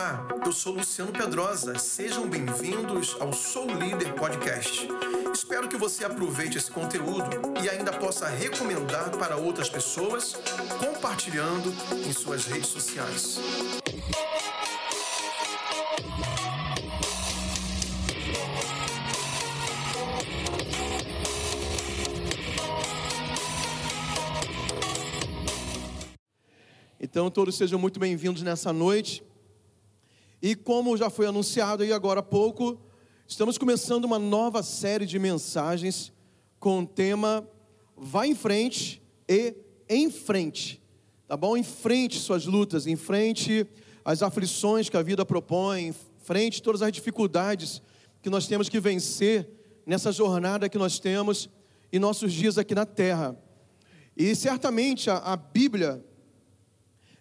Olá, eu sou Luciano Pedrosa. Sejam bem-vindos ao Sou Líder Podcast. Espero que você aproveite esse conteúdo e ainda possa recomendar para outras pessoas, compartilhando em suas redes sociais. Então, todos sejam muito bem-vindos nessa noite. E como já foi anunciado aí agora há pouco, estamos começando uma nova série de mensagens com o tema Vá em frente e em frente. Tá bom? Em frente suas lutas, em frente as aflições que a vida propõe, em frente todas as dificuldades que nós temos que vencer nessa jornada que nós temos em nossos dias aqui na terra. E certamente a, a Bíblia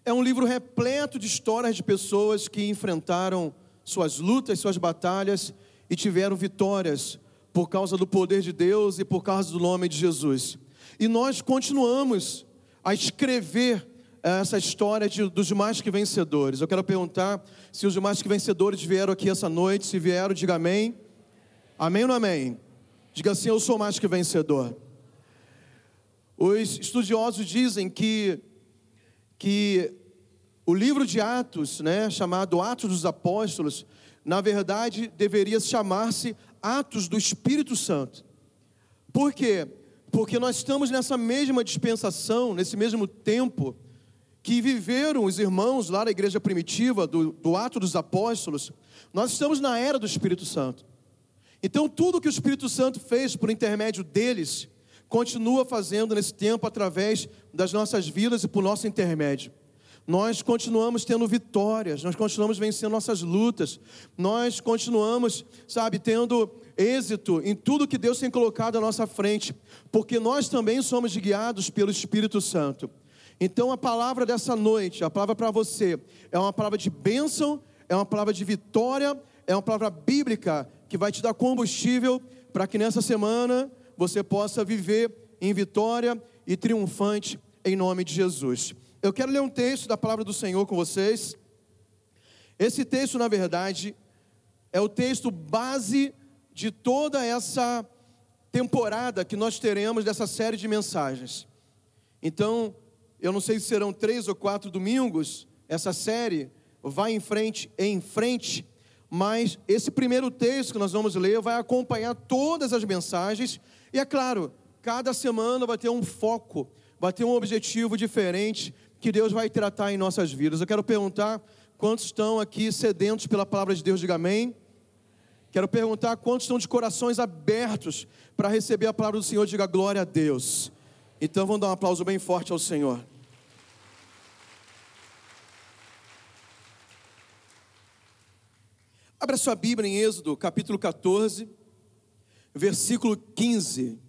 é um livro repleto de histórias de pessoas que enfrentaram suas lutas, suas batalhas e tiveram vitórias por causa do poder de Deus e por causa do nome de Jesus. E nós continuamos a escrever eh, essa história de, dos mais que vencedores. Eu quero perguntar se os mais que vencedores vieram aqui essa noite. Se vieram, diga amém. Amém ou não amém? Diga assim: Eu sou mais que vencedor. Os estudiosos dizem que, que o livro de Atos, né, chamado Atos dos Apóstolos, na verdade deveria chamar-se Atos do Espírito Santo. Por quê? Porque nós estamos nessa mesma dispensação, nesse mesmo tempo, que viveram os irmãos lá da igreja primitiva, do, do Ato dos Apóstolos, nós estamos na era do Espírito Santo. Então, tudo que o Espírito Santo fez por intermédio deles, continua fazendo nesse tempo através das nossas vidas e por nosso intermédio nós continuamos tendo vitórias, nós continuamos vencendo nossas lutas, nós continuamos, sabe, tendo êxito em tudo que Deus tem colocado à nossa frente, porque nós também somos guiados pelo Espírito Santo. Então a palavra dessa noite, a palavra para você, é uma palavra de bênção, é uma palavra de vitória, é uma palavra bíblica que vai te dar combustível para que nessa semana você possa viver em vitória e triunfante em nome de Jesus. Eu quero ler um texto da palavra do Senhor com vocês. Esse texto, na verdade, é o texto base de toda essa temporada que nós teremos dessa série de mensagens. Então, eu não sei se serão três ou quatro domingos, essa série vai em frente, em frente, mas esse primeiro texto que nós vamos ler vai acompanhar todas as mensagens, e é claro, cada semana vai ter um foco, vai ter um objetivo diferente, que Deus vai tratar em nossas vidas. Eu quero perguntar quantos estão aqui sedentos pela palavra de Deus, diga amém. Quero perguntar quantos estão de corações abertos para receber a palavra do Senhor, diga glória a Deus. Então vamos dar um aplauso bem forte ao Senhor. Abra sua Bíblia em Êxodo, capítulo 14, versículo 15.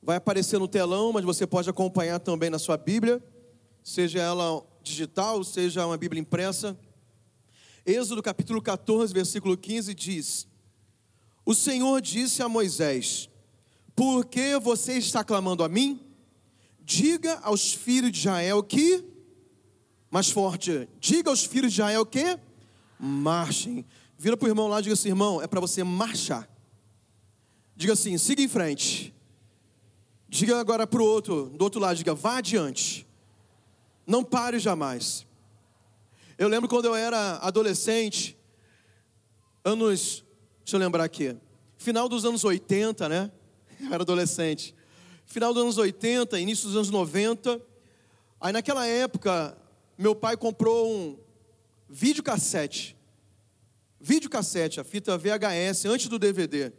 Vai aparecer no telão, mas você pode acompanhar também na sua Bíblia seja ela digital, seja uma Bíblia impressa. Êxodo capítulo 14, versículo 15 diz: O Senhor disse a Moisés: Por que você está clamando a mim? Diga aos filhos de Israel que, mais forte, diga aos filhos de Israel que marchem. Vira para o irmão lá e diga assim: irmão, é para você marchar. Diga assim, siga em frente. Diga agora para o outro, do outro lado, diga, vá adiante. Não pare jamais. Eu lembro quando eu era adolescente, anos, deixa eu lembrar aqui, final dos anos 80, né? Eu era adolescente. Final dos anos 80, início dos anos 90. Aí naquela época, meu pai comprou um videocassete. Videocassete, a fita VHS, antes do DVD.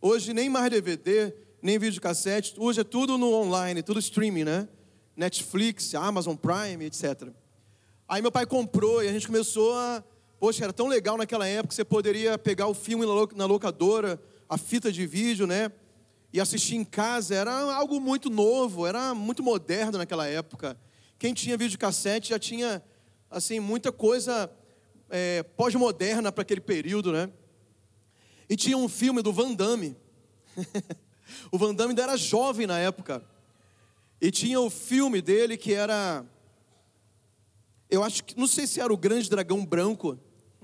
Hoje nem mais DVD, nem videocassete, hoje é tudo no online, tudo streaming, né? Netflix, Amazon Prime, etc. Aí meu pai comprou e a gente começou a. Poxa, era tão legal naquela época que você poderia pegar o filme na locadora, a fita de vídeo, né? E assistir em casa. Era algo muito novo, era muito moderno naquela época. Quem tinha videocassete já tinha, assim, muita coisa é, pós-moderna para aquele período, né? E tinha um filme do Van Damme. o Van Damme ainda era jovem na época. E tinha o filme dele que era Eu acho que, não sei se era o grande dragão branco.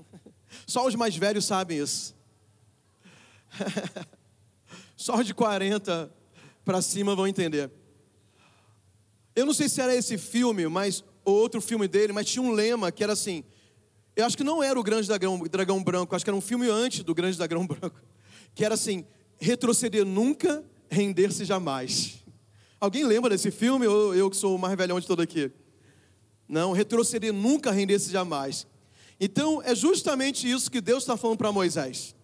Só os mais velhos sabem isso. Só os de 40 para cima vão entender. Eu não sei se era esse filme, mas ou outro filme dele, mas tinha um lema que era assim. Eu acho que não era o Grande Dragão, Dragão Branco, acho que era um filme antes do Grande Dragão Branco, que era assim: retroceder nunca, render-se jamais. Alguém lembra desse filme? Ou eu que sou o mais velhão de todo aqui? Não, retroceder nunca, render-se jamais. Então, é justamente isso que Deus está falando para Moisés.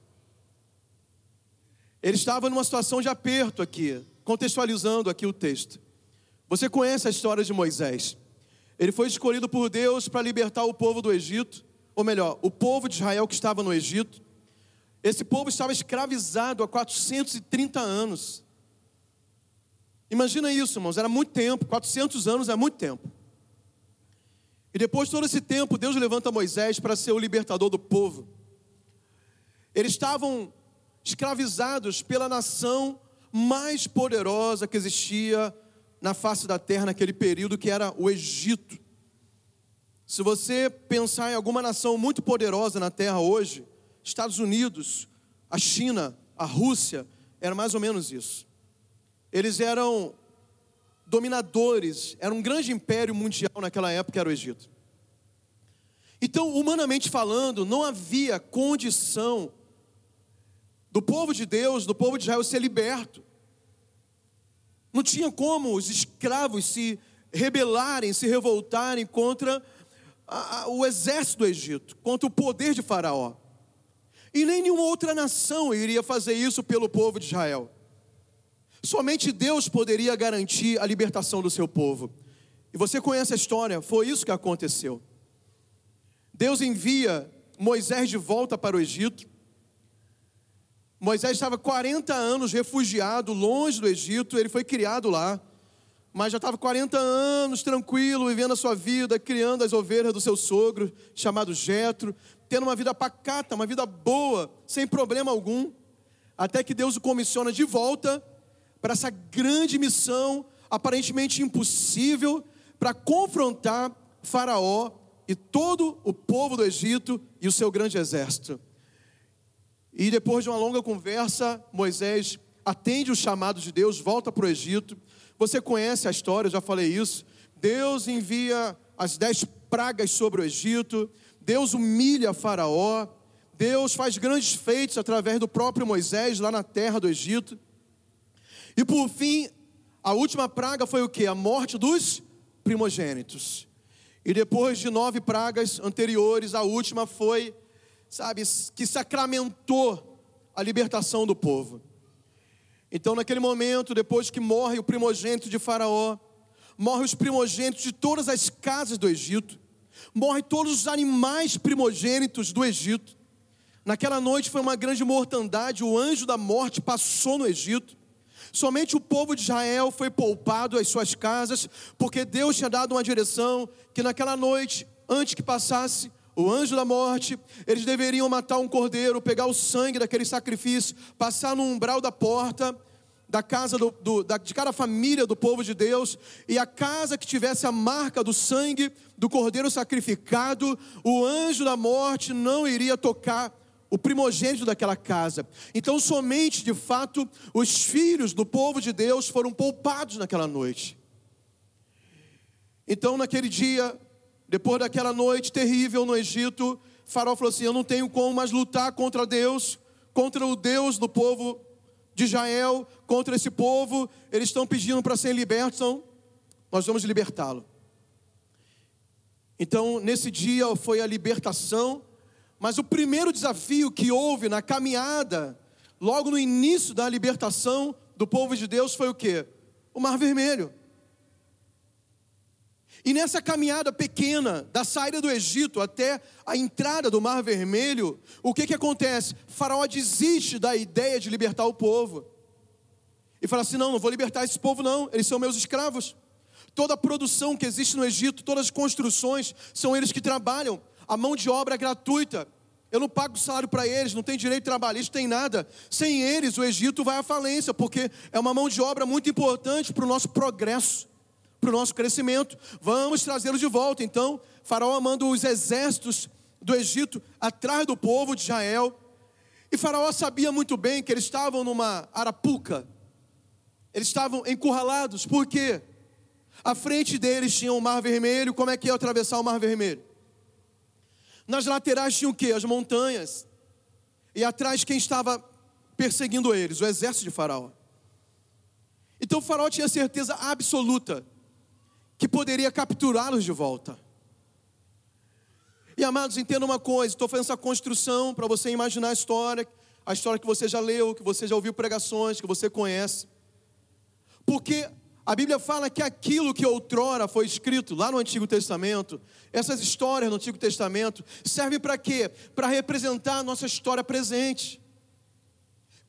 Ele estava numa situação de aperto aqui, contextualizando aqui o texto. Você conhece a história de Moisés. Ele foi escolhido por Deus para libertar o povo do Egito, ou melhor, o povo de Israel que estava no Egito. Esse povo estava escravizado há 430 anos. Imagina isso, irmãos, era muito tempo, 400 anos é muito tempo. E depois de todo esse tempo, Deus levanta Moisés para ser o libertador do povo. Eles estavam escravizados pela nação mais poderosa que existia na face da terra naquele período, que era o Egito. Se você pensar em alguma nação muito poderosa na terra hoje, Estados Unidos, a China, a Rússia, era mais ou menos isso. Eles eram dominadores, era um grande império mundial naquela época, era o Egito. Então, humanamente falando, não havia condição do povo de Deus, do povo de Israel ser liberto. Não tinha como os escravos se rebelarem, se revoltarem contra a, a, o exército do Egito, contra o poder de Faraó. E nem nenhuma outra nação iria fazer isso pelo povo de Israel. Somente Deus poderia garantir a libertação do seu povo. E você conhece a história, foi isso que aconteceu. Deus envia Moisés de volta para o Egito. Moisés estava 40 anos refugiado, longe do Egito, ele foi criado lá, mas já estava 40 anos tranquilo, vivendo a sua vida, criando as ovelhas do seu sogro, chamado Jetro, tendo uma vida pacata, uma vida boa, sem problema algum, até que Deus o comissiona de volta para essa grande missão, aparentemente impossível, para confrontar Faraó e todo o povo do Egito e o seu grande exército. E depois de uma longa conversa, Moisés atende o chamado de Deus, volta para o Egito. Você conhece a história, já falei isso. Deus envia as dez pragas sobre o Egito, Deus humilha Faraó, Deus faz grandes feitos através do próprio Moisés lá na terra do Egito. E por fim, a última praga foi o que? A morte dos primogênitos. E depois de nove pragas anteriores, a última foi sabe, que sacramentou a libertação do povo. Então, naquele momento, depois que morre o primogênito de Faraó, morre os primogênitos de todas as casas do Egito, morre todos os animais primogênitos do Egito. Naquela noite foi uma grande mortandade, o anjo da morte passou no Egito. Somente o povo de Israel foi poupado às suas casas, porque Deus tinha dado uma direção que naquela noite, antes que passasse, o anjo da morte, eles deveriam matar um cordeiro, pegar o sangue daquele sacrifício, passar no umbral da porta da casa do, do, da, de cada família do povo de Deus, e a casa que tivesse a marca do sangue do cordeiro sacrificado, o anjo da morte não iria tocar o primogênito daquela casa. Então, somente de fato, os filhos do povo de Deus foram poupados naquela noite. Então, naquele dia, depois daquela noite terrível no Egito, Faraó falou assim: Eu não tenho como mais lutar contra Deus, contra o Deus do povo de Israel, contra esse povo. Eles estão pedindo para serem libertos, então nós vamos libertá-lo. Então, nesse dia foi a libertação, mas o primeiro desafio que houve na caminhada, logo no início da libertação do povo de Deus, foi o que? O Mar Vermelho. E nessa caminhada pequena, da saída do Egito até a entrada do Mar Vermelho, o que, que acontece? Faraó desiste da ideia de libertar o povo. E fala assim: não, não vou libertar esse povo, não, eles são meus escravos. Toda a produção que existe no Egito, todas as construções, são eles que trabalham. A mão de obra é gratuita. Eu não pago salário para eles, não tem direito trabalhista, tem nada. Sem eles, o Egito vai à falência, porque é uma mão de obra muito importante para o nosso progresso para o nosso crescimento, vamos trazê-los de volta. Então, Faraó manda os exércitos do Egito atrás do povo de Israel. E Faraó sabia muito bem que eles estavam numa arapuca, eles estavam encurralados, por quê? À frente deles tinha o Mar Vermelho, como é que ia atravessar o Mar Vermelho? Nas laterais tinha o quê? As montanhas. E atrás quem estava perseguindo eles? O exército de Faraó. Então Faraó tinha certeza absoluta que poderia capturá-los de volta. E amados, entenda uma coisa: estou fazendo essa construção para você imaginar a história, a história que você já leu, que você já ouviu pregações, que você conhece. Porque a Bíblia fala que aquilo que outrora foi escrito lá no Antigo Testamento, essas histórias no Antigo Testamento, servem para quê? Para representar a nossa história presente.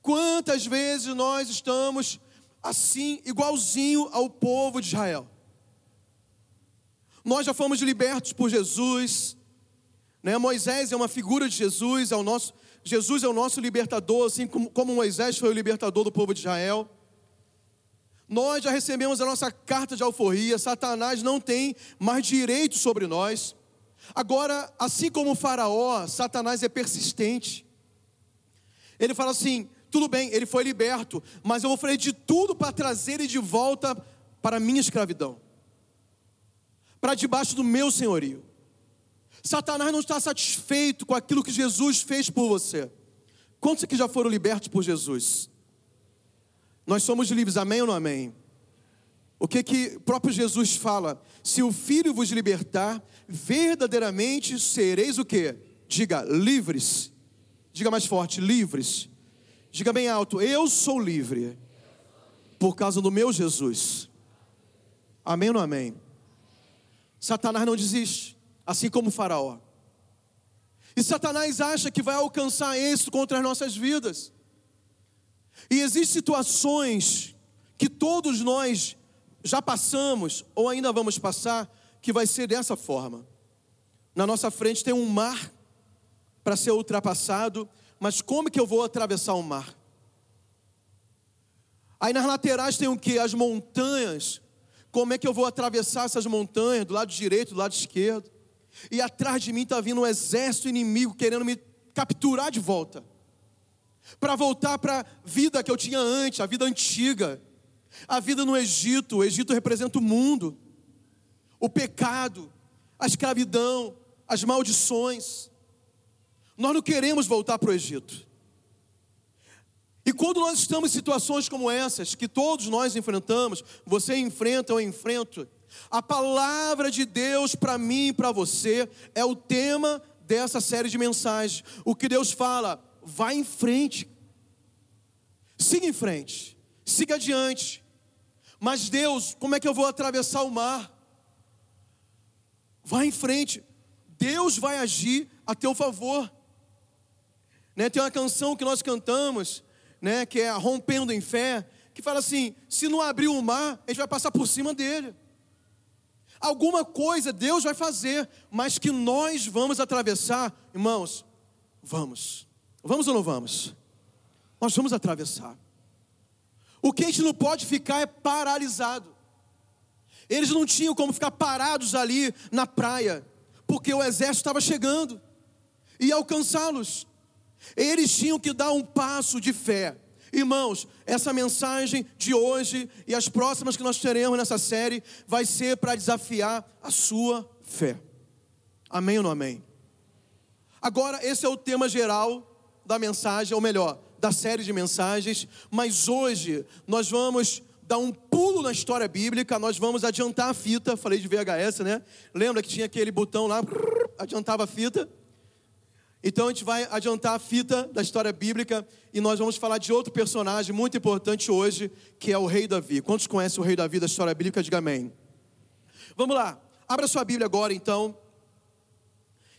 Quantas vezes nós estamos assim, igualzinho ao povo de Israel? Nós já fomos libertos por Jesus, né? Moisés é uma figura de Jesus, é o nosso, Jesus é o nosso libertador, assim como, como Moisés foi o libertador do povo de Israel. Nós já recebemos a nossa carta de alforria, Satanás não tem mais direito sobre nós. Agora, assim como o Faraó, Satanás é persistente. Ele fala assim: tudo bem, ele foi liberto, mas eu vou fazer de tudo para trazer ele de volta para a minha escravidão, para debaixo do meu senhorio. Satanás não está satisfeito com aquilo que Jesus fez por você. Quantos aqui já foram libertos por Jesus? Nós somos livres, amém ou não amém? O que que próprio Jesus fala? Se o Filho vos libertar, verdadeiramente sereis o que? Diga, livres. Diga mais forte, livres. Diga bem alto, eu sou livre. Por causa do meu Jesus. Amém ou não amém? Satanás não desiste, assim como o Faraó. E Satanás acha que vai alcançar isso contra as nossas vidas. E existem situações que todos nós já passamos ou ainda vamos passar, que vai ser dessa forma. Na nossa frente tem um mar para ser ultrapassado, mas como que eu vou atravessar o mar? Aí nas laterais tem o que? As montanhas. Como é que eu vou atravessar essas montanhas, do lado direito, do lado esquerdo? E atrás de mim está vindo um exército inimigo querendo me capturar de volta para voltar para a vida que eu tinha antes, a vida antiga, a vida no Egito. O Egito representa o mundo, o pecado, a escravidão, as maldições. Nós não queremos voltar para o Egito. E quando nós estamos em situações como essas, que todos nós enfrentamos, você enfrenta, eu enfrento, a palavra de Deus para mim e para você é o tema dessa série de mensagens. O que Deus fala, Vá em frente. Siga em frente. Siga adiante. Mas Deus, como é que eu vou atravessar o mar? Vá em frente. Deus vai agir a teu favor. Né, tem uma canção que nós cantamos, né, que é Rompendo em Fé, que fala assim: se não abrir o mar, a gente vai passar por cima dele. Alguma coisa Deus vai fazer, mas que nós vamos atravessar, irmãos, vamos. Vamos ou não vamos? Nós vamos atravessar. O que a gente não pode ficar é paralisado. Eles não tinham como ficar parados ali na praia, porque o exército estava chegando e alcançá-los. Eles tinham que dar um passo de fé. Irmãos, essa mensagem de hoje e as próximas que nós teremos nessa série vai ser para desafiar a sua fé. Amém ou não amém? Agora, esse é o tema geral da mensagem, ou melhor, da série de mensagens, mas hoje nós vamos dar um pulo na história bíblica, nós vamos adiantar a fita, falei de VHS, né? Lembra que tinha aquele botão lá, adiantava a fita? Então a gente vai adiantar a fita da história bíblica e nós vamos falar de outro personagem muito importante hoje, que é o rei Davi. Quantos conhecem o rei Davi da história bíblica? Diga amém. Vamos lá, abra sua Bíblia agora então.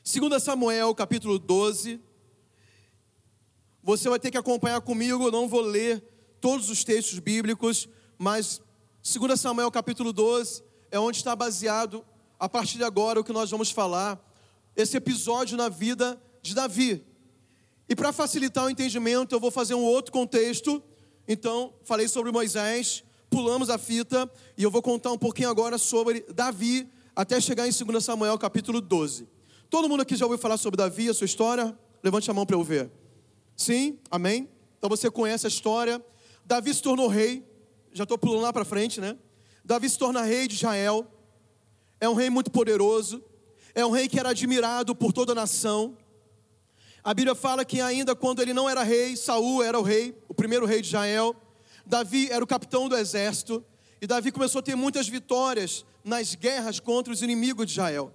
2 Samuel, capítulo 12. Você vai ter que acompanhar comigo, eu não vou ler todos os textos bíblicos, mas 2 Samuel capítulo 12 é onde está baseado, a partir de agora, o que nós vamos falar, esse episódio na vida de Davi. E para facilitar o entendimento, eu vou fazer um outro contexto. Então, falei sobre Moisés, pulamos a fita e eu vou contar um pouquinho agora sobre Davi, até chegar em 2 Samuel capítulo 12. Todo mundo aqui já ouviu falar sobre Davi, a sua história? Levante a mão para eu ver. Sim? Amém? Então você conhece a história. Davi se tornou rei. Já estou pulando lá para frente, né? Davi se torna rei de Israel. É um rei muito poderoso. É um rei que era admirado por toda a nação. A Bíblia fala que ainda quando ele não era rei, Saul era o rei, o primeiro rei de Israel. Davi era o capitão do exército. E Davi começou a ter muitas vitórias nas guerras contra os inimigos de Israel.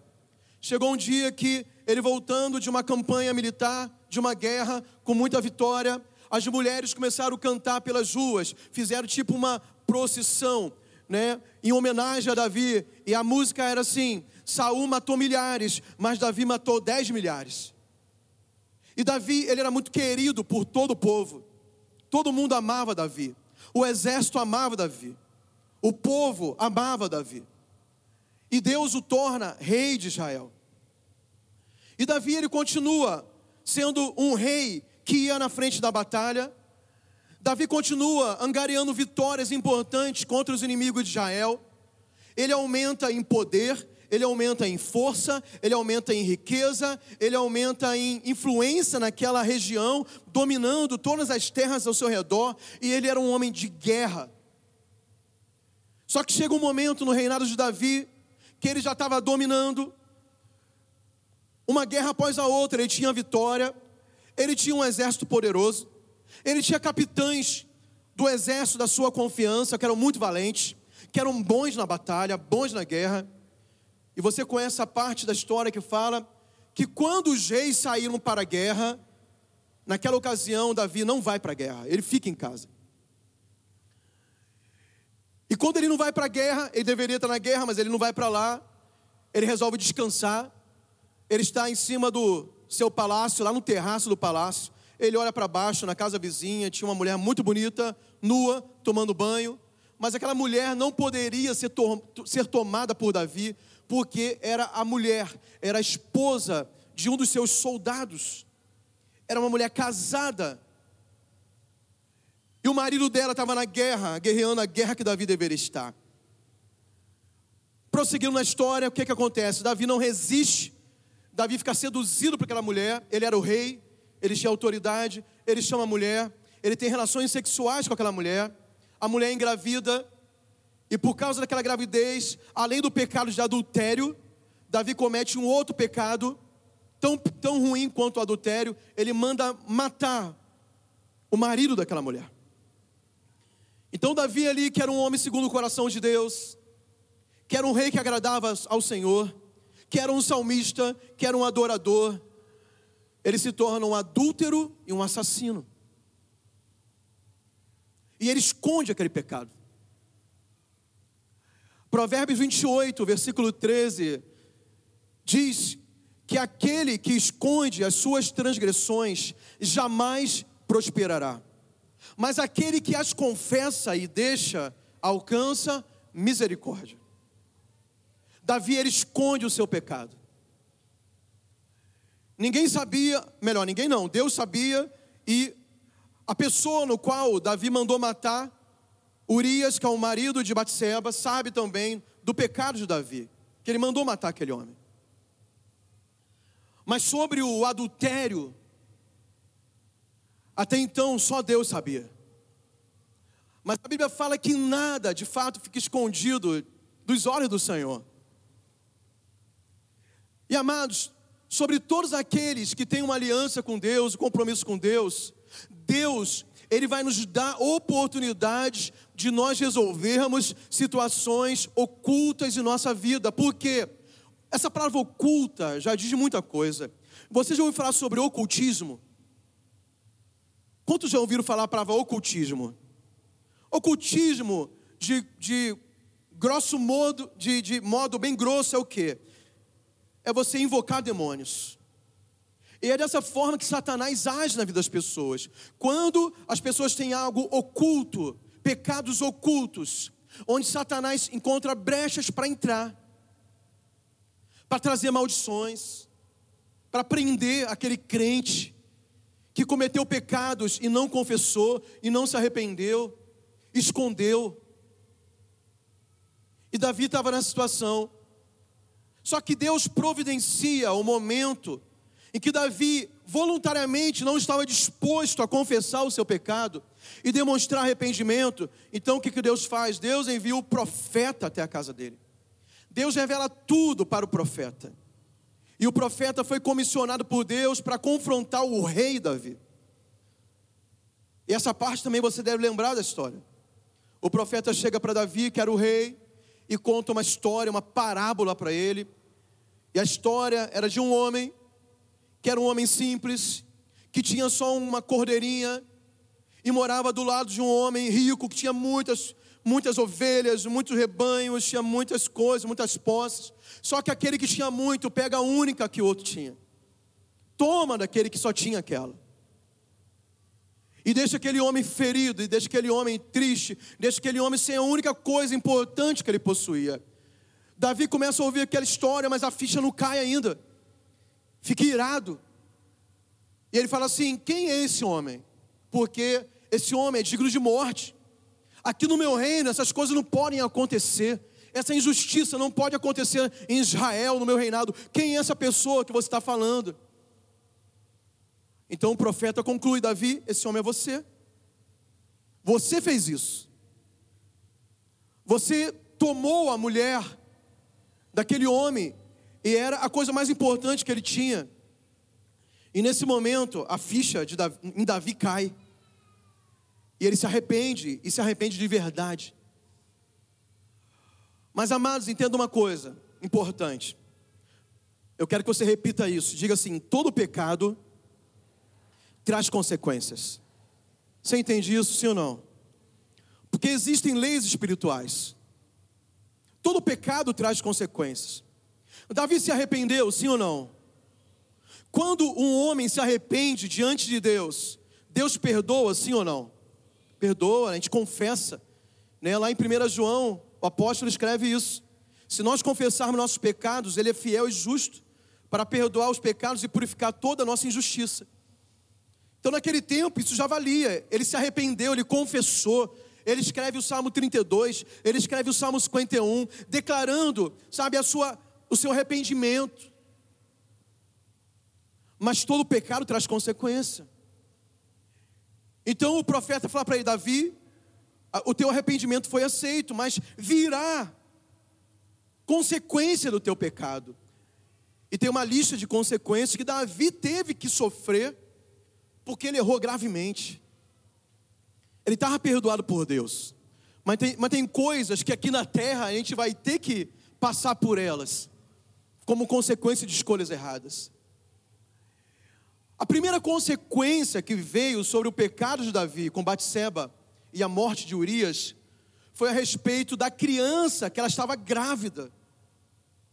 Chegou um dia que ele voltando de uma campanha militar, de uma guerra com muita vitória, as mulheres começaram a cantar pelas ruas, fizeram tipo uma procissão, né, em homenagem a Davi, e a música era assim: Saul matou milhares, mas Davi matou dez milhares. E Davi, ele era muito querido por todo o povo. Todo mundo amava Davi. O exército amava Davi. O povo amava Davi. E Deus o torna rei de Israel. E Davi ele continua sendo um rei que ia na frente da batalha. Davi continua angariando vitórias importantes contra os inimigos de Israel. Ele aumenta em poder, ele aumenta em força, ele aumenta em riqueza, ele aumenta em influência naquela região, dominando todas as terras ao seu redor, e ele era um homem de guerra. Só que chega um momento no reinado de Davi que ele já estava dominando, uma guerra após a outra, ele tinha vitória, ele tinha um exército poderoso, ele tinha capitães do exército da sua confiança, que eram muito valentes, que eram bons na batalha, bons na guerra. E você conhece a parte da história que fala que quando os reis saíram para a guerra, naquela ocasião Davi não vai para a guerra, ele fica em casa. E quando ele não vai para a guerra, ele deveria estar na guerra, mas ele não vai para lá. Ele resolve descansar. Ele está em cima do seu palácio, lá no terraço do palácio. Ele olha para baixo, na casa vizinha, tinha uma mulher muito bonita, nua, tomando banho. Mas aquela mulher não poderia ser, to ser tomada por Davi, porque era a mulher, era a esposa de um dos seus soldados. Era uma mulher casada e o marido dela estava na guerra, guerreando a guerra que Davi deveria estar. Prosseguindo na história, o que, que acontece? Davi não resiste, Davi fica seduzido por aquela mulher, ele era o rei, ele tinha autoridade, ele chama a mulher, ele tem relações sexuais com aquela mulher, a mulher é engravida, e por causa daquela gravidez, além do pecado de adultério, Davi comete um outro pecado, tão, tão ruim quanto o adultério, ele manda matar o marido daquela mulher. Então, Davi ali, que era um homem segundo o coração de Deus, que era um rei que agradava ao Senhor, que era um salmista, que era um adorador, ele se torna um adúltero e um assassino. E ele esconde aquele pecado. Provérbios 28, versículo 13, diz que aquele que esconde as suas transgressões jamais prosperará mas aquele que as confessa e deixa, alcança misericórdia. Davi ele esconde o seu pecado. Ninguém sabia, melhor, ninguém não, Deus sabia e a pessoa no qual Davi mandou matar Urias, que é o marido de Batseba, sabe também do pecado de Davi, que ele mandou matar aquele homem. Mas sobre o adultério até então, só Deus sabia. Mas a Bíblia fala que nada, de fato, fica escondido dos olhos do Senhor. E amados, sobre todos aqueles que têm uma aliança com Deus, um compromisso com Deus, Deus, Ele vai nos dar oportunidades de nós resolvermos situações ocultas em nossa vida. Porque essa palavra oculta já diz muita coisa. Você já ouviu falar sobre ocultismo? Quantos já ouviram falar a palavra ocultismo? Ocultismo, de, de grosso modo, de, de modo bem grosso, é o que? É você invocar demônios. E é dessa forma que Satanás age na vida das pessoas. Quando as pessoas têm algo oculto, pecados ocultos, onde Satanás encontra brechas para entrar, para trazer maldições, para prender aquele crente, que cometeu pecados e não confessou e não se arrependeu, escondeu. E Davi estava nessa situação. Só que Deus providencia o momento em que Davi voluntariamente não estava disposto a confessar o seu pecado e demonstrar arrependimento. Então o que, Deus faz? Deus envia o profeta até a casa dele. Deus revela tudo para o profeta. E o profeta foi comissionado por Deus para confrontar o rei Davi. E essa parte também você deve lembrar da história. O profeta chega para Davi, que era o rei, e conta uma história, uma parábola para ele. E a história era de um homem, que era um homem simples, que tinha só uma cordeirinha, e morava do lado de um homem rico, que tinha muitas, muitas ovelhas, muitos rebanhos, tinha muitas coisas, muitas posses. Só que aquele que tinha muito pega a única que o outro tinha. Toma daquele que só tinha aquela. E deixa aquele homem ferido, e deixa aquele homem triste, deixa aquele homem sem a única coisa importante que ele possuía. Davi começa a ouvir aquela história, mas a ficha não cai ainda. Fica irado. E ele fala assim: quem é esse homem? Porque esse homem é digno de morte. Aqui no meu reino, essas coisas não podem acontecer. Essa injustiça não pode acontecer em Israel, no meu reinado. Quem é essa pessoa que você está falando? Então o profeta conclui: Davi, esse homem é você. Você fez isso. Você tomou a mulher daquele homem e era a coisa mais importante que ele tinha. E nesse momento a ficha de Davi, em Davi cai. E ele se arrepende e se arrepende de verdade. Mas amados, entenda uma coisa importante. Eu quero que você repita isso. Diga assim: todo pecado traz consequências. Você entende isso, sim ou não? Porque existem leis espirituais. Todo pecado traz consequências. Davi se arrependeu, sim ou não? Quando um homem se arrepende diante de Deus, Deus perdoa, sim ou não? Perdoa, a gente confessa. Né? Lá em 1 João, o apóstolo escreve isso. Se nós confessarmos nossos pecados, Ele é fiel e justo para perdoar os pecados e purificar toda a nossa injustiça. Então, naquele tempo, isso já valia. Ele se arrependeu, ele confessou. Ele escreve o Salmo 32, ele escreve o Salmo 51, declarando, sabe, a sua, o seu arrependimento. Mas todo pecado traz consequência. Então o profeta fala para ele: Davi, o teu arrependimento foi aceito, mas virá consequência do teu pecado. E tem uma lista de consequências que Davi teve que sofrer porque ele errou gravemente. Ele estava perdoado por Deus. Mas tem, mas tem coisas que aqui na terra a gente vai ter que passar por elas, como consequência de escolhas erradas. A primeira consequência que veio sobre o pecado de Davi com Batseba e a morte de Urias foi a respeito da criança que ela estava grávida,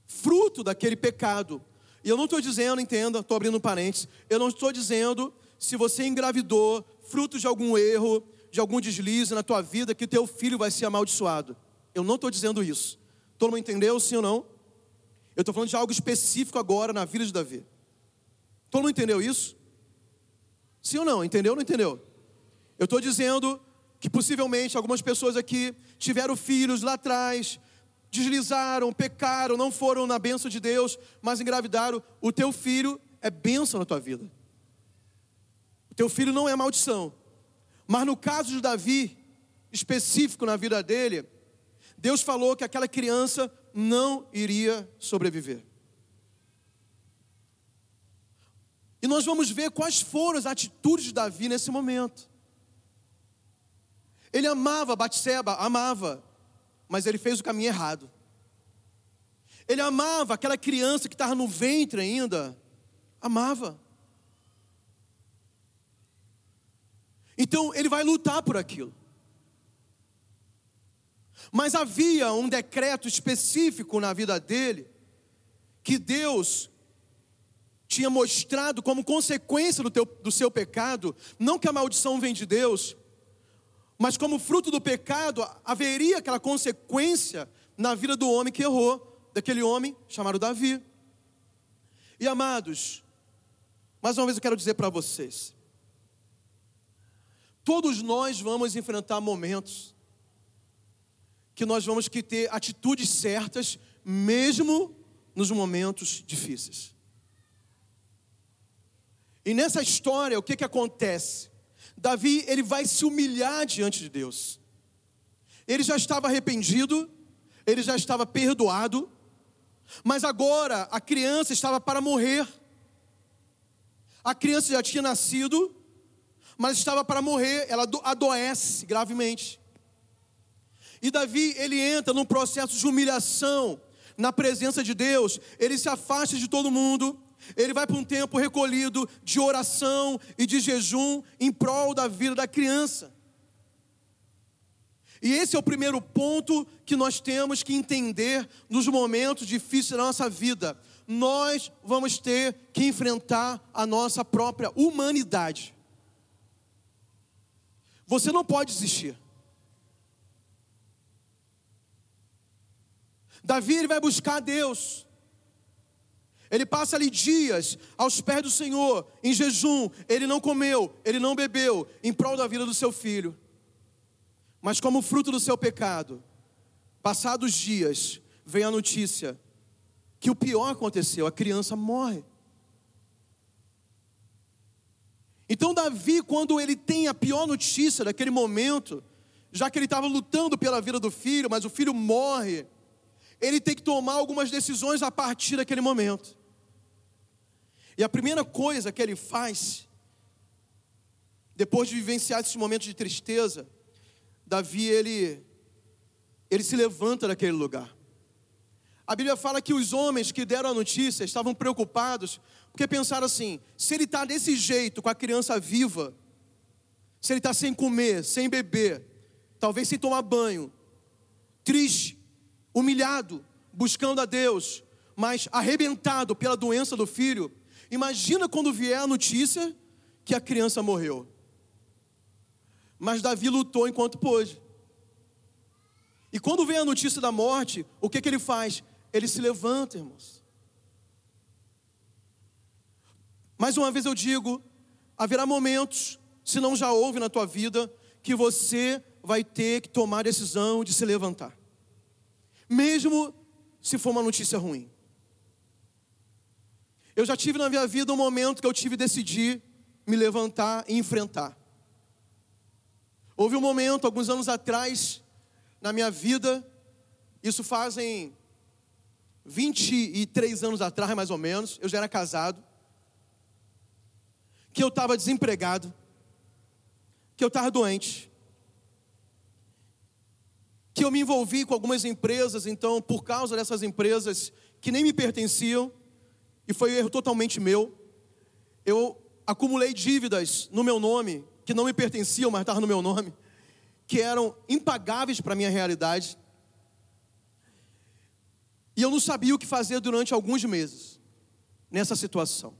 fruto daquele pecado. E eu não estou dizendo, entenda, estou abrindo um parênteses, eu não estou dizendo se você engravidou, fruto de algum erro, de algum deslize na tua vida, que teu filho vai ser amaldiçoado. Eu não estou dizendo isso. Todo mundo entendeu, sim ou não? Eu estou falando de algo específico agora na vida de Davi. Todo mundo entendeu isso? Sim ou não? Entendeu ou não entendeu? Eu estou dizendo que possivelmente algumas pessoas aqui tiveram filhos lá atrás, deslizaram, pecaram, não foram na bênção de Deus, mas engravidaram. O teu filho é bênção na tua vida. Teu filho não é maldição. Mas no caso de Davi, específico na vida dele, Deus falou que aquela criança não iria sobreviver. E nós vamos ver quais foram as atitudes de Davi nesse momento. Ele amava Batseba, amava, mas ele fez o caminho errado. Ele amava aquela criança que estava no ventre ainda, amava. Então ele vai lutar por aquilo. Mas havia um decreto específico na vida dele, que Deus tinha mostrado como consequência do, teu, do seu pecado, não que a maldição vem de Deus, mas como fruto do pecado, haveria aquela consequência na vida do homem que errou, daquele homem chamado Davi. E amados, mais uma vez eu quero dizer para vocês, Todos nós vamos enfrentar momentos que nós vamos que ter atitudes certas, mesmo nos momentos difíceis. E nessa história, o que, que acontece? Davi, ele vai se humilhar diante de Deus. Ele já estava arrependido, ele já estava perdoado, mas agora a criança estava para morrer. A criança já tinha nascido, mas estava para morrer, ela adoece gravemente. E Davi, ele entra num processo de humilhação na presença de Deus, ele se afasta de todo mundo, ele vai para um tempo recolhido de oração e de jejum em prol da vida da criança. E esse é o primeiro ponto que nós temos que entender nos momentos difíceis da nossa vida. Nós vamos ter que enfrentar a nossa própria humanidade. Você não pode desistir. Davi ele vai buscar Deus. Ele passa ali dias aos pés do Senhor, em jejum. Ele não comeu, ele não bebeu, em prol da vida do seu filho. Mas, como fruto do seu pecado, passados dias, vem a notícia que o pior aconteceu: a criança morre. Então, Davi, quando ele tem a pior notícia daquele momento, já que ele estava lutando pela vida do filho, mas o filho morre, ele tem que tomar algumas decisões a partir daquele momento. E a primeira coisa que ele faz, depois de vivenciar esse momento de tristeza, Davi ele, ele se levanta daquele lugar. A Bíblia fala que os homens que deram a notícia estavam preocupados, porque pensaram assim: se ele está desse jeito, com a criança viva, se ele está sem comer, sem beber, talvez sem tomar banho, triste, humilhado, buscando a Deus, mas arrebentado pela doença do filho, Imagina quando vier a notícia que a criança morreu. Mas Davi lutou enquanto pôde. E quando vem a notícia da morte, o que, que ele faz? Ele se levanta, irmãos. Mais uma vez eu digo: haverá momentos, se não já houve na tua vida, que você vai ter que tomar a decisão de se levantar, mesmo se for uma notícia ruim. Eu já tive na minha vida um momento que eu tive que decidir me levantar e enfrentar. Houve um momento, alguns anos atrás, na minha vida, isso fazem 23 anos atrás, mais ou menos, eu já era casado, que eu estava desempregado, que eu estava doente, que eu me envolvi com algumas empresas, então, por causa dessas empresas que nem me pertenciam, e foi um erro totalmente meu. Eu acumulei dívidas no meu nome, que não me pertenciam, mas estavam no meu nome, que eram impagáveis para a minha realidade. E eu não sabia o que fazer durante alguns meses nessa situação.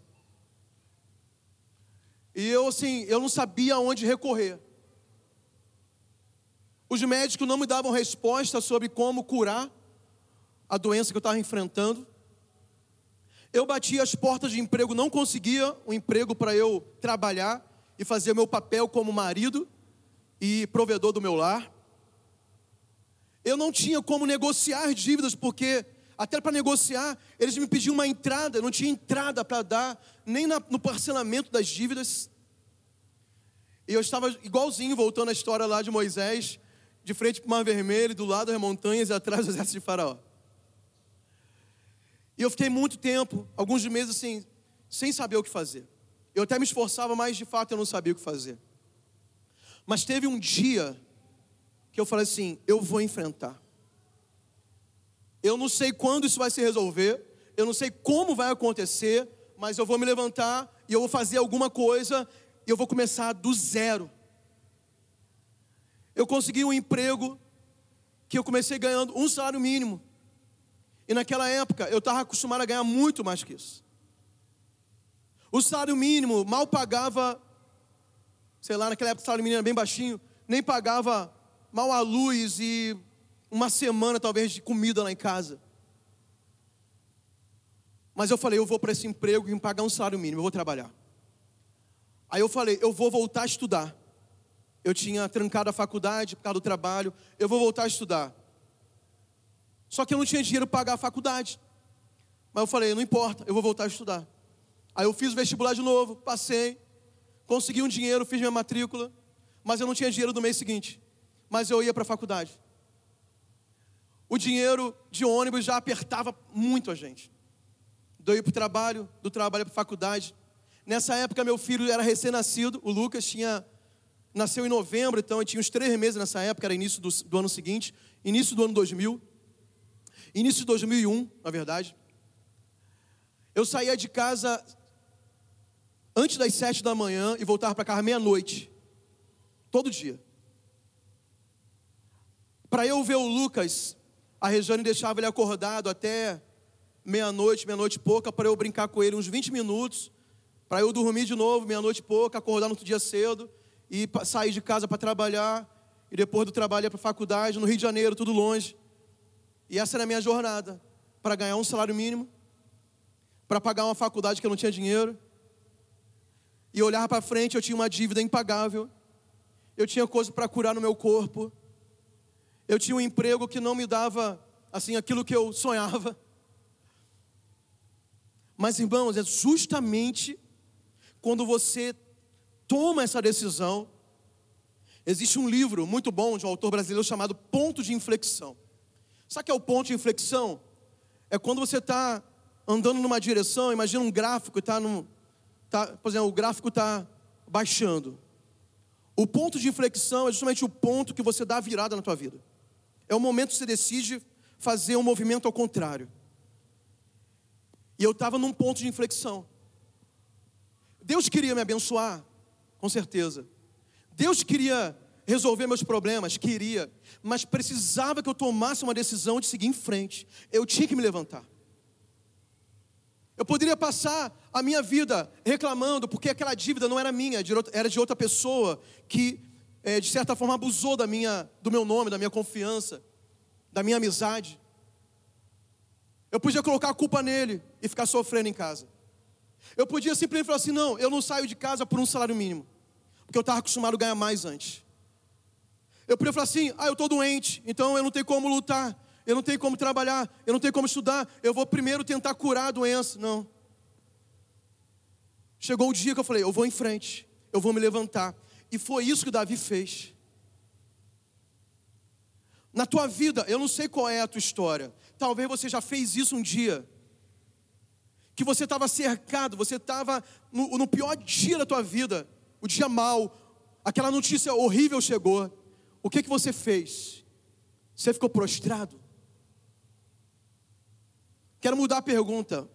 E eu assim, eu não sabia aonde recorrer. Os médicos não me davam resposta sobre como curar a doença que eu estava enfrentando. Eu batia as portas de emprego, não conseguia um emprego para eu trabalhar e fazer meu papel como marido e provedor do meu lar. Eu não tinha como negociar dívidas, porque até para negociar, eles me pediam uma entrada, eu não tinha entrada para dar, nem na, no parcelamento das dívidas. E eu estava igualzinho, voltando à história lá de Moisés, de frente para o Mar Vermelho, do lado das montanhas e atrás do exército de Faraó. E eu fiquei muito tempo, alguns meses assim, sem saber o que fazer. Eu até me esforçava, mas de fato eu não sabia o que fazer. Mas teve um dia que eu falei assim: eu vou enfrentar. Eu não sei quando isso vai se resolver, eu não sei como vai acontecer, mas eu vou me levantar e eu vou fazer alguma coisa e eu vou começar do zero. Eu consegui um emprego que eu comecei ganhando um salário mínimo. E naquela época eu estava acostumado a ganhar muito mais que isso. O salário mínimo mal pagava, sei lá, naquela época o salário mínimo era bem baixinho, nem pagava mal a luz e uma semana talvez de comida lá em casa. Mas eu falei, eu vou para esse emprego e me pagar um salário mínimo, eu vou trabalhar. Aí eu falei, eu vou voltar a estudar. Eu tinha trancado a faculdade por causa do trabalho, eu vou voltar a estudar. Só que eu não tinha dinheiro para pagar a faculdade. Mas eu falei, não importa, eu vou voltar a estudar. Aí eu fiz o vestibular de novo, passei, consegui um dinheiro, fiz minha matrícula, mas eu não tinha dinheiro no mês seguinte. Mas eu ia para a faculdade. O dinheiro de ônibus já apertava muito a gente. Do ir para o trabalho, do trabalho para a faculdade. Nessa época, meu filho era recém-nascido, o Lucas tinha nasceu em novembro, então ele tinha uns três meses nessa época, era início do, do ano seguinte, início do ano 2000, início de 2001, na verdade. Eu saía de casa antes das sete da manhã e voltava para casa meia-noite, todo dia. Para eu ver o Lucas, a Regiane deixava ele acordado até meia-noite, meia-noite pouca, para eu brincar com ele uns 20 minutos, para eu dormir de novo, meia-noite pouca, acordar no outro dia cedo e sair de casa para trabalhar, e depois do trabalho ir para a faculdade, no Rio de Janeiro, tudo longe. E essa era a minha jornada, para ganhar um salário mínimo, para pagar uma faculdade que eu não tinha dinheiro. E olhar para frente, eu tinha uma dívida impagável. Eu tinha coisa para curar no meu corpo. Eu tinha um emprego que não me dava assim aquilo que eu sonhava. Mas irmãos, é justamente quando você toma essa decisão. Existe um livro muito bom de um autor brasileiro chamado Ponto de Inflexão. Sabe o que é o ponto de inflexão? É quando você está andando numa direção, imagina um gráfico, está num, tá, por exemplo, o gráfico está baixando. O ponto de inflexão é justamente o ponto que você dá a virada na tua vida. É o momento que você decide fazer um movimento ao contrário. E eu estava num ponto de inflexão. Deus queria me abençoar, com certeza. Deus queria resolver meus problemas, queria, mas precisava que eu tomasse uma decisão de seguir em frente. Eu tinha que me levantar. Eu poderia passar a minha vida reclamando porque aquela dívida não era minha, era de outra pessoa que, é, de certa forma, abusou da minha, do meu nome, da minha confiança, da minha amizade. Eu podia colocar a culpa nele e ficar sofrendo em casa. Eu podia simplesmente falar assim: não, eu não saio de casa por um salário mínimo, porque eu estava acostumado a ganhar mais antes. Eu podia falar assim: ah, eu estou doente, então eu não tenho como lutar, eu não tenho como trabalhar, eu não tenho como estudar, eu vou primeiro tentar curar a doença. Não. Chegou o dia que eu falei: eu vou em frente, eu vou me levantar. E foi isso que Davi fez. Na tua vida, eu não sei qual é a tua história. Talvez você já fez isso um dia que você estava cercado, você estava no, no, pior dia da tua vida, o dia mal, aquela notícia horrível chegou. O que que você fez? Você ficou prostrado? Quero mudar a pergunta.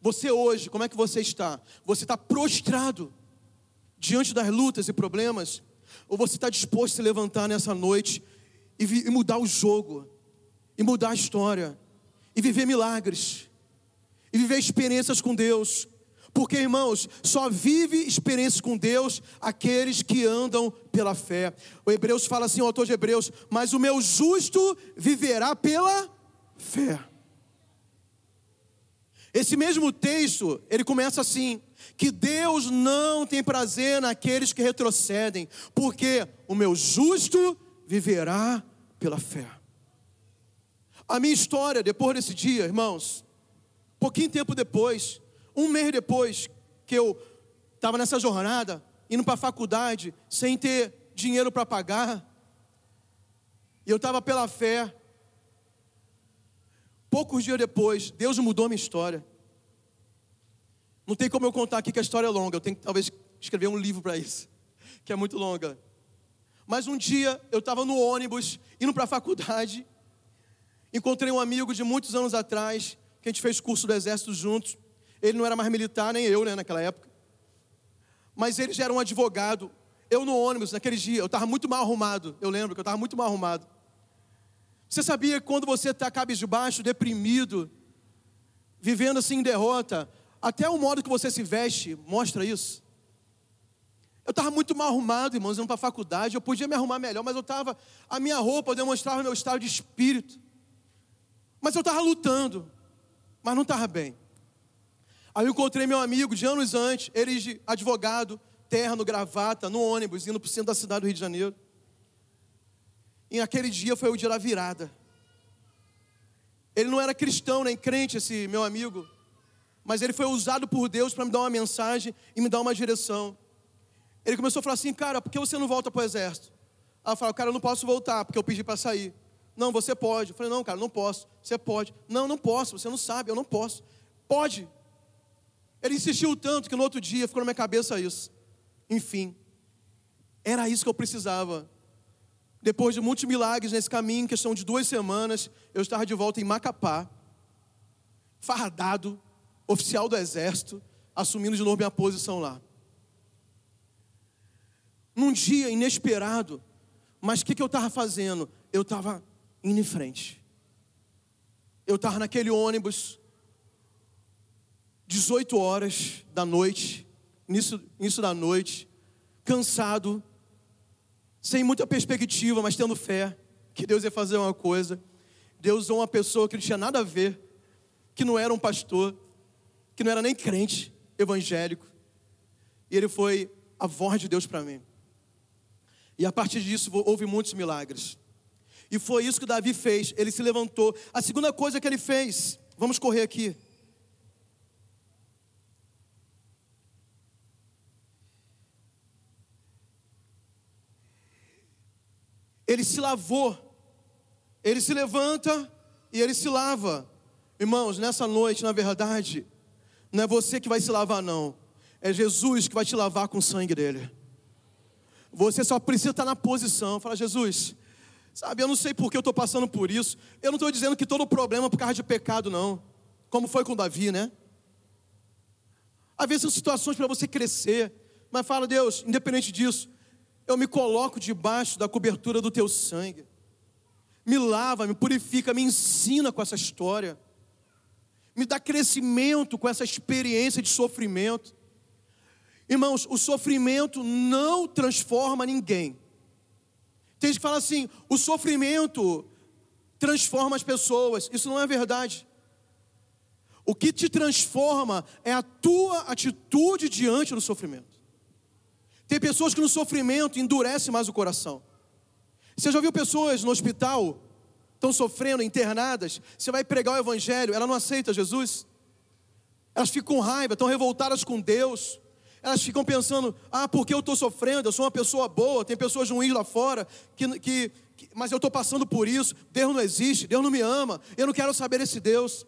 Você hoje, como é que você está? Você está prostrado diante das lutas e problemas? Ou você está disposto a se levantar nessa noite e, e mudar o jogo, e mudar a história, e viver milagres? e viver experiências com Deus. Porque, irmãos, só vive experiências com Deus aqueles que andam pela fé. O Hebreus fala assim, o autor de Hebreus, mas o meu justo viverá pela fé. Esse mesmo texto, ele começa assim: que Deus não tem prazer naqueles que retrocedem, porque o meu justo viverá pela fé. A minha história, depois desse dia, irmãos, Pouquinho tempo depois, um mês depois que eu estava nessa jornada, indo para a faculdade, sem ter dinheiro para pagar, e eu estava pela fé. Poucos dias depois, Deus mudou minha história. Não tem como eu contar aqui que a história é longa, eu tenho que talvez escrever um livro para isso, que é muito longa. Mas um dia eu estava no ônibus, indo para a faculdade, encontrei um amigo de muitos anos atrás, que a gente fez curso do exército juntos. Ele não era mais militar, nem eu, né, naquela época. Mas ele já era um advogado. Eu no ônibus, naquele dia, eu estava muito mal arrumado. Eu lembro que eu estava muito mal arrumado. Você sabia que quando você está cabisbaixo, deprimido, vivendo assim em derrota, até o modo que você se veste mostra isso? Eu estava muito mal arrumado, irmãos, indo para a faculdade. Eu podia me arrumar melhor, mas eu estava. A minha roupa demonstrava meu estado de espírito. Mas eu estava lutando mas não estava bem. Aí eu encontrei meu amigo de anos antes, ele de advogado, terno, gravata, no ônibus, indo para o centro da cidade do Rio de Janeiro. E naquele dia foi o dia da virada. Ele não era cristão nem crente, esse meu amigo, mas ele foi usado por Deus para me dar uma mensagem e me dar uma direção. Ele começou a falar assim, cara, por que você não volta para o exército? Aí eu falei, cara, eu não posso voltar, porque eu pedi para sair. Não, você pode. Eu falei, não, cara, não posso. Você pode. Não, não posso, você não sabe, eu não posso. Pode. Ele insistiu tanto que no outro dia ficou na minha cabeça isso. Enfim, era isso que eu precisava. Depois de muitos milagres nesse caminho, questão de duas semanas, eu estava de volta em Macapá, fardado, oficial do exército, assumindo de novo minha posição lá. Num dia inesperado, mas o que, que eu estava fazendo? Eu estava indo em frente. Eu estava naquele ônibus, 18 horas da noite, início, início da noite, cansado, sem muita perspectiva, mas tendo fé que Deus ia fazer uma coisa. Deus usou uma pessoa que não tinha nada a ver, que não era um pastor, que não era nem crente evangélico, e ele foi a voz de Deus para mim. E a partir disso houve muitos milagres. E foi isso que Davi fez. Ele se levantou. A segunda coisa que ele fez, vamos correr aqui. Ele se lavou. Ele se levanta e ele se lava. Irmãos, nessa noite, na verdade, não é você que vai se lavar, não. É Jesus que vai te lavar com o sangue dele. Você só precisa estar na posição. Fala, Jesus, sabe, eu não sei por que eu estou passando por isso. Eu não estou dizendo que todo problema é por causa de pecado, não. Como foi com Davi, né? Às vezes são situações para você crescer. Mas fala, Deus, independente disso, eu me coloco debaixo da cobertura do teu sangue. Me lava, me purifica, me ensina com essa história. Me dá crescimento com essa experiência de sofrimento. Irmãos, o sofrimento não transforma ninguém. Tem gente que fala assim: o sofrimento transforma as pessoas. Isso não é verdade. O que te transforma é a tua atitude diante do sofrimento. Tem pessoas que no sofrimento endurecem mais o coração. Você já viu pessoas no hospital, estão sofrendo, internadas? Você vai pregar o evangelho, ela não aceita Jesus. Elas ficam com raiva, estão revoltadas com Deus elas ficam pensando: ah, porque eu estou sofrendo, eu sou uma pessoa boa, tem pessoas ruins lá fora, que, que, que mas eu estou passando por isso, Deus não existe, Deus não me ama, eu não quero saber esse Deus.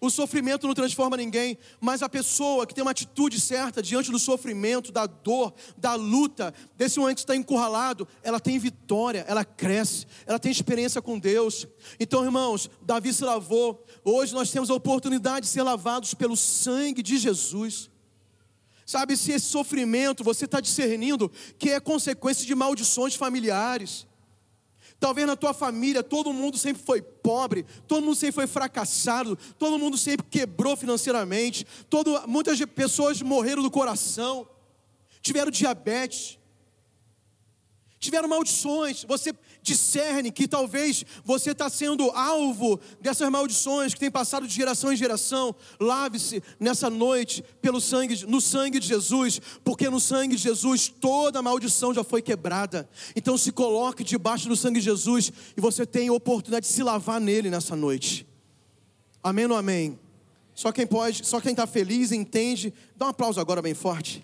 O sofrimento não transforma ninguém, mas a pessoa que tem uma atitude certa diante do sofrimento, da dor, da luta, desse momento que está encurralado, ela tem vitória, ela cresce, ela tem experiência com Deus. Então, irmãos, Davi se lavou, hoje nós temos a oportunidade de ser lavados pelo sangue de Jesus. Sabe, se esse sofrimento você está discernindo que é consequência de maldições familiares. Talvez na tua família todo mundo sempre foi pobre, todo mundo sempre foi fracassado, todo mundo sempre quebrou financeiramente, todo, muitas pessoas morreram do coração, tiveram diabetes, tiveram maldições. Você discerne que talvez você está sendo alvo dessas maldições que tem passado de geração em geração. Lave-se nessa noite pelo sangue, no sangue de Jesus, porque no sangue de Jesus toda maldição já foi quebrada. Então se coloque debaixo do sangue de Jesus e você tem oportunidade de se lavar nele nessa noite. Amém ou amém? Só quem pode, só quem está feliz entende. Dá um aplauso agora bem forte.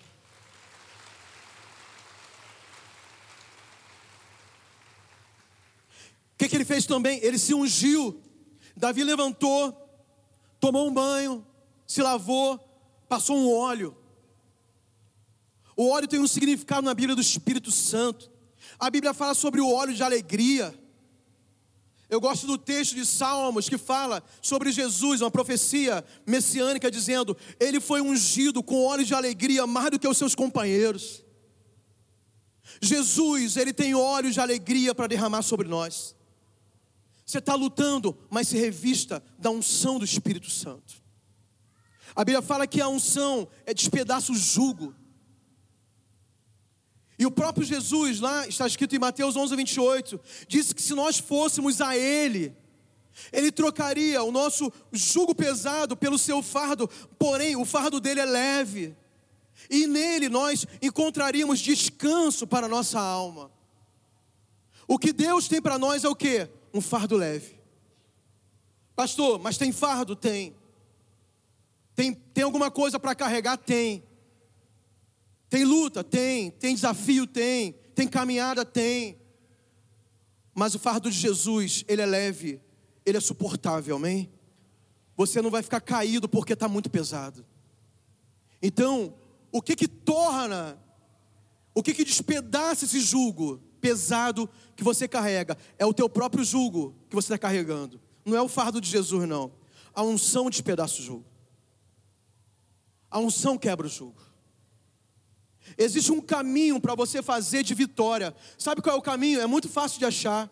Que, que ele fez também? Ele se ungiu. Davi levantou, tomou um banho, se lavou, passou um óleo. O óleo tem um significado na Bíblia do Espírito Santo. A Bíblia fala sobre o óleo de alegria. Eu gosto do texto de Salmos que fala sobre Jesus, uma profecia messiânica, dizendo: Ele foi ungido com óleo de alegria mais do que os seus companheiros. Jesus, ele tem óleo de alegria para derramar sobre nós. Você está lutando, mas se revista da unção do Espírito Santo. A Bíblia fala que a unção é despedaça o jugo. E o próprio Jesus, lá está escrito em Mateus 11, 28, disse que se nós fôssemos a Ele, Ele trocaria o nosso jugo pesado pelo seu fardo, porém o fardo dele é leve. E nele nós encontraríamos descanso para a nossa alma. O que Deus tem para nós é o que? Um fardo leve. Pastor, mas tem fardo? Tem. Tem, tem alguma coisa para carregar? Tem. Tem luta? Tem. Tem desafio? Tem. Tem caminhada? Tem. Mas o fardo de Jesus, ele é leve, ele é suportável, amém? Você não vai ficar caído porque está muito pesado. Então, o que que torna, o que que despedaça esse jugo pesado que você carrega? É o teu próprio jugo que você está carregando. Não é o fardo de Jesus, não. A unção despedaça o jugo. A unção quebra o jugo. Existe um caminho para você fazer de vitória. Sabe qual é o caminho? É muito fácil de achar.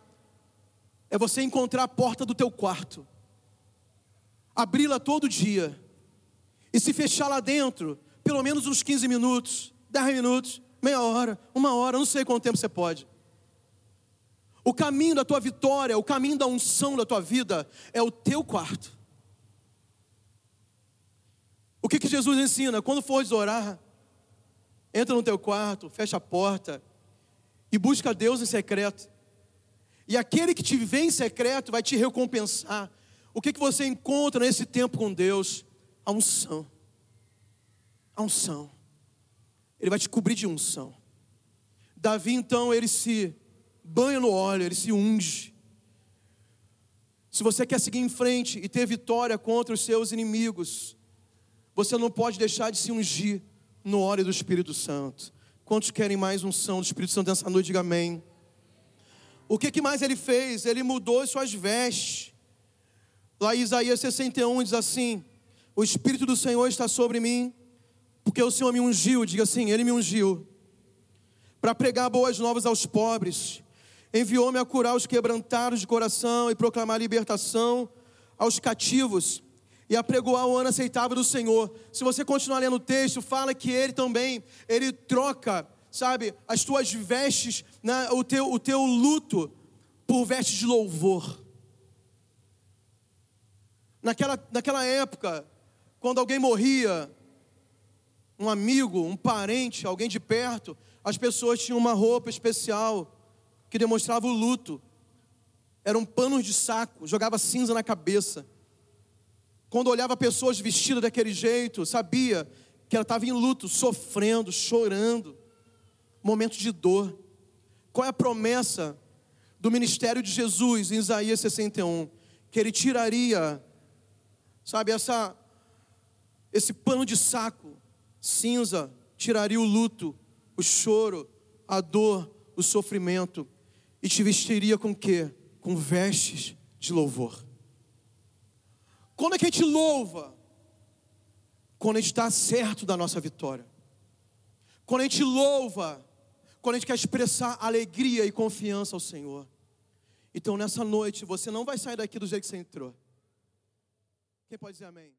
É você encontrar a porta do teu quarto. Abri-la todo dia. E se fechar lá dentro, pelo menos uns 15 minutos, 10 minutos, meia hora, uma hora, não sei quanto tempo você pode. O caminho da tua vitória, o caminho da unção da tua vida é o teu quarto. O que, que Jesus ensina? Quando fores orar, entra no teu quarto, fecha a porta e busca Deus em secreto. E aquele que te vê em secreto vai te recompensar. O que, que você encontra nesse tempo com Deus? A unção. A unção. Ele vai te cobrir de unção. Davi, então, ele se banha no óleo, ele se unge. Se você quer seguir em frente e ter vitória contra os seus inimigos, você não pode deixar de se ungir no óleo do Espírito Santo. Quantos querem mais unção do Espírito Santo nessa noite? Diga amém. O que, que mais ele fez? Ele mudou suas vestes. Lá em Isaías 61 diz assim: O Espírito do Senhor está sobre mim, porque o Senhor me ungiu. Diga assim: Ele me ungiu para pregar boas novas aos pobres, enviou-me a curar os quebrantados de coração e proclamar libertação aos cativos e apregoar o ano aceitável do Senhor. Se você continuar lendo o texto, fala que ele também, ele troca, sabe, as tuas vestes, né, o, teu, o teu luto, por vestes de louvor. Naquela, naquela época, quando alguém morria, um amigo, um parente, alguém de perto, as pessoas tinham uma roupa especial que demonstrava o luto. Eram panos de saco, jogava cinza na cabeça. Quando olhava pessoas vestidas daquele jeito, sabia que ela estava em luto, sofrendo, chorando, momento de dor. Qual é a promessa do ministério de Jesus em Isaías 61? Que ele tiraria, sabe, essa, esse pano de saco cinza, tiraria o luto, o choro, a dor, o sofrimento e te vestiria com quê? Com vestes de louvor. Quando é que a gente louva? Quando a gente está certo da nossa vitória. Quando a gente louva, quando a gente quer expressar alegria e confiança ao Senhor. Então nessa noite você não vai sair daqui do jeito que você entrou. Quem pode dizer amém?